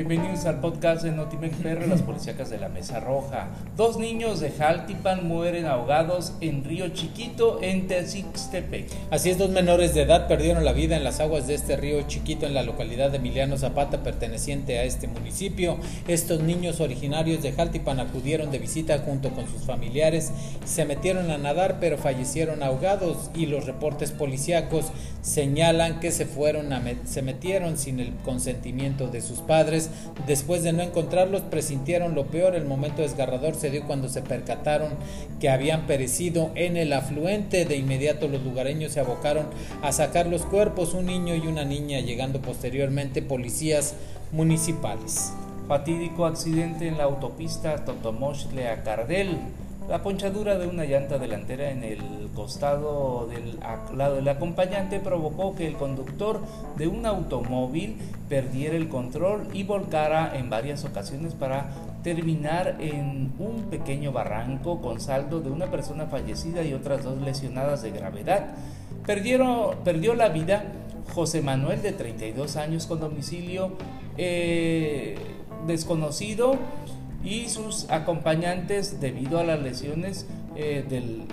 Bienvenidos al podcast de Notimex PR, las policíacas de la Mesa Roja. Dos niños de Jaltipan mueren ahogados en Río Chiquito, en Tezixtepec. Así es, dos menores de edad perdieron la vida en las aguas de este río Chiquito en la localidad de Emiliano Zapata, perteneciente a este municipio. Estos niños originarios de Jaltipan acudieron de visita junto con sus familiares, se metieron a nadar pero fallecieron ahogados y los reportes policíacos señalan que se fueron a se metieron sin el consentimiento de sus padres después de no encontrarlos, presintieron lo peor. El momento desgarrador se dio cuando se percataron que habían perecido en el afluente. De inmediato los lugareños se abocaron a sacar los cuerpos, un niño y una niña, llegando posteriormente policías municipales. Fatídico accidente en la autopista Totomochtle a Cardel. La ponchadura de una llanta delantera en el costado del lado del acompañante provocó que el conductor de un automóvil perdiera el control y volcara en varias ocasiones para terminar en un pequeño barranco con saldo de una persona fallecida y otras dos lesionadas de gravedad. Perdió la vida José Manuel de 32 años con domicilio eh, desconocido y sus acompañantes debido a las lesiones eh, del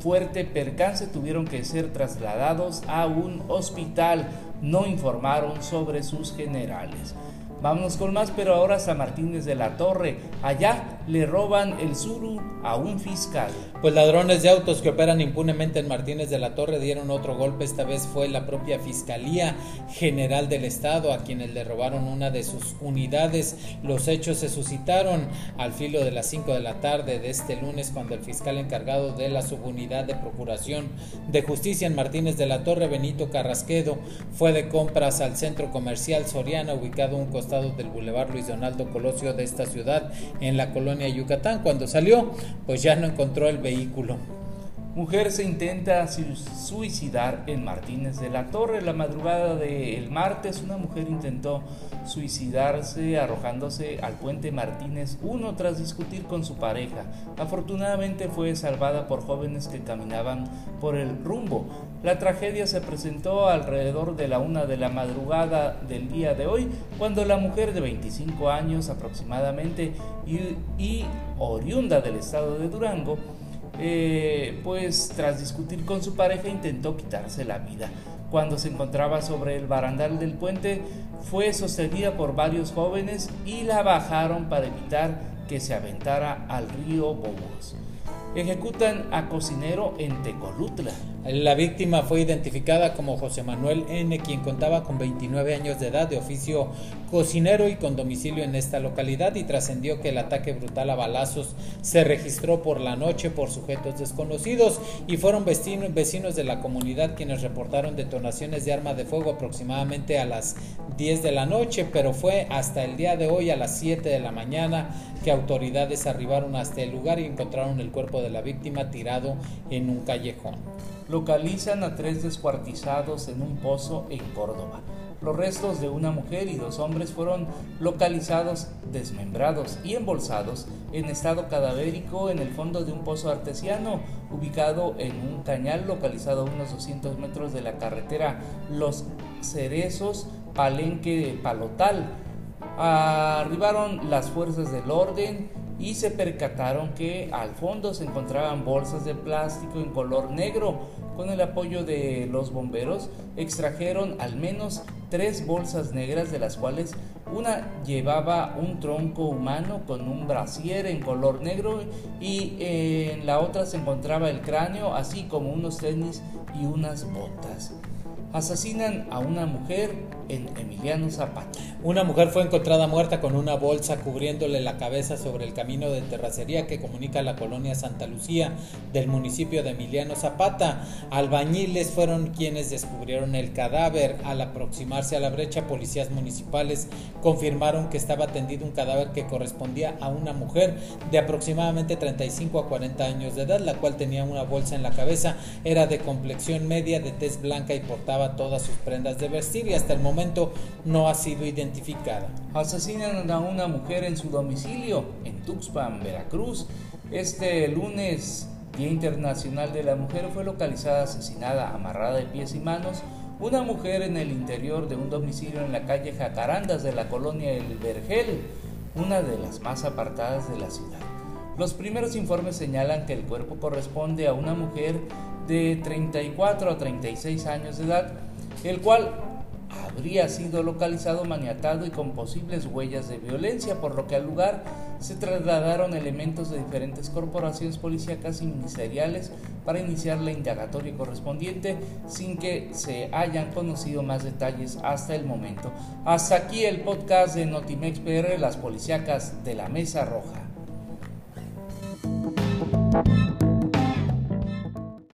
fuerte percance tuvieron que ser trasladados a un hospital. No informaron sobre sus generales. Vámonos con más, pero ahora San Martínez de la Torre. Allá le roban el suru a un fiscal. Pues ladrones de autos que operan impunemente en Martínez de la Torre dieron otro golpe. Esta vez fue la propia Fiscalía General del Estado a quienes le robaron una de sus unidades. Los hechos se suscitaron al filo de las 5 de la tarde de este lunes cuando el fiscal encargado de la subunidad de Procuración de Justicia en Martínez de la Torre, Benito Carrasquedo, fue de compras al centro comercial Soriana ubicado un costado del Boulevard Luis Donaldo Colosio de esta ciudad en la colonia Yucatán. Cuando salió, pues ya no encontró el vehículo. Mujer se intenta suicidar en Martínez de la Torre. La madrugada del martes, una mujer intentó suicidarse arrojándose al puente Martínez 1 tras discutir con su pareja. Afortunadamente fue salvada por jóvenes que caminaban por el rumbo. La tragedia se presentó alrededor de la una de la madrugada del día de hoy, cuando la mujer de 25 años aproximadamente y, y oriunda del estado de Durango eh, pues tras discutir con su pareja intentó quitarse la vida. Cuando se encontraba sobre el barandal del puente, fue sostenida por varios jóvenes y la bajaron para evitar que se aventara al río Bobos. Ejecutan a cocinero en Tecolutla. La víctima fue identificada como José Manuel N., quien contaba con 29 años de edad, de oficio cocinero y con domicilio en esta localidad, y trascendió que el ataque brutal a balazos se registró por la noche por sujetos desconocidos y fueron vecinos, de la comunidad quienes reportaron detonaciones de arma de fuego aproximadamente a las 10 de la noche, pero fue hasta el día de hoy a las 7 de la mañana que autoridades arribaron hasta el lugar y encontraron el cuerpo de la víctima tirado en un callejón localizan a tres descuartizados en un pozo en Córdoba. Los restos de una mujer y dos hombres fueron localizados desmembrados y embolsados en estado cadavérico en el fondo de un pozo artesiano ubicado en un cañal localizado a unos 200 metros de la carretera Los Cerezos, Palenque Palotal. Arribaron las fuerzas del orden y se percataron que al fondo se encontraban bolsas de plástico en color negro. Con el apoyo de los bomberos extrajeron al menos tres bolsas negras de las cuales una llevaba un tronco humano con un brasier en color negro y en la otra se encontraba el cráneo así como unos tenis y unas botas asesinan a una mujer en Emiliano Zapata. Una mujer fue encontrada muerta con una bolsa cubriéndole la cabeza sobre el camino de terracería que comunica la colonia Santa Lucía del municipio de Emiliano Zapata. Albañiles fueron quienes descubrieron el cadáver. Al aproximarse a la brecha, policías municipales confirmaron que estaba tendido un cadáver que correspondía a una mujer de aproximadamente 35 a 40 años de edad, la cual tenía una bolsa en la cabeza, era de complexión media, de tez blanca y portaba todas sus prendas de vestir y hasta el momento no ha sido identificada. Asesinan a una mujer en su domicilio en Tuxpan, Veracruz. Este lunes, Día Internacional de la Mujer, fue localizada asesinada, amarrada de pies y manos una mujer en el interior de un domicilio en la calle Jacarandas de la colonia El Vergel, una de las más apartadas de la ciudad. Los primeros informes señalan que el cuerpo corresponde a una mujer de 34 a 36 años de edad, el cual habría sido localizado maniatado y con posibles huellas de violencia, por lo que al lugar se trasladaron elementos de diferentes corporaciones policíacas y ministeriales para iniciar la indagatoria correspondiente sin que se hayan conocido más detalles hasta el momento. Hasta aquí el podcast de Notimex PR, las policíacas de la Mesa Roja. Thank you.